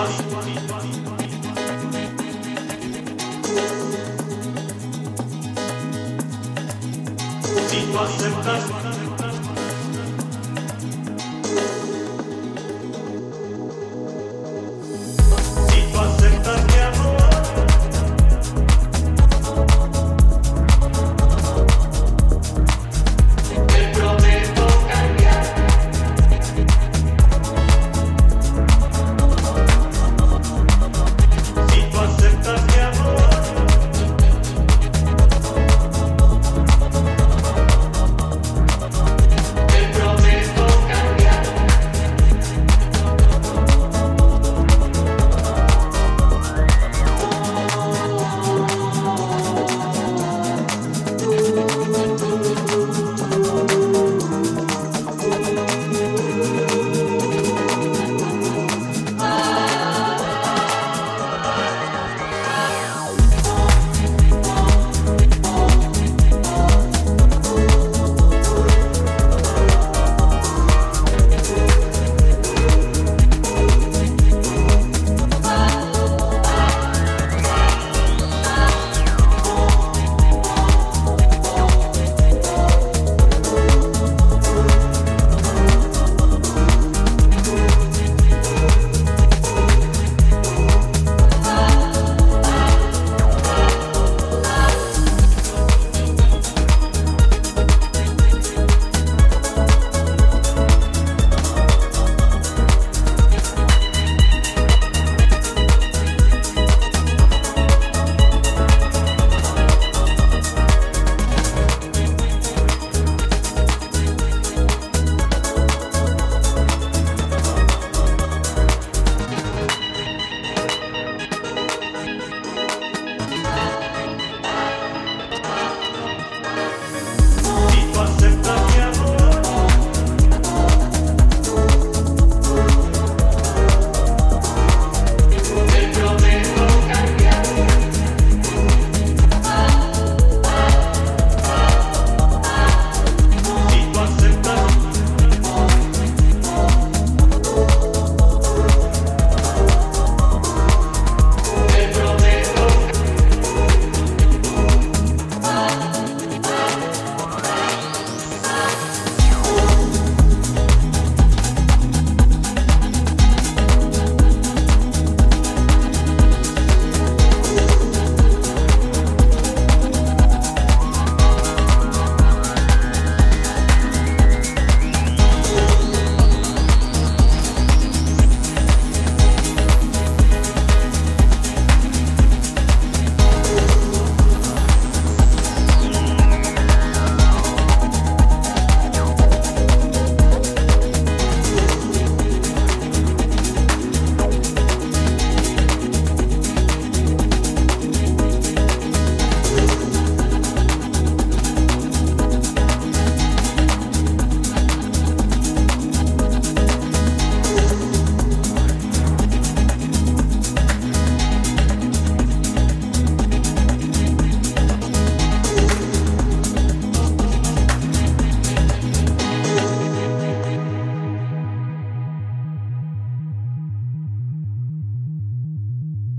Deep was the.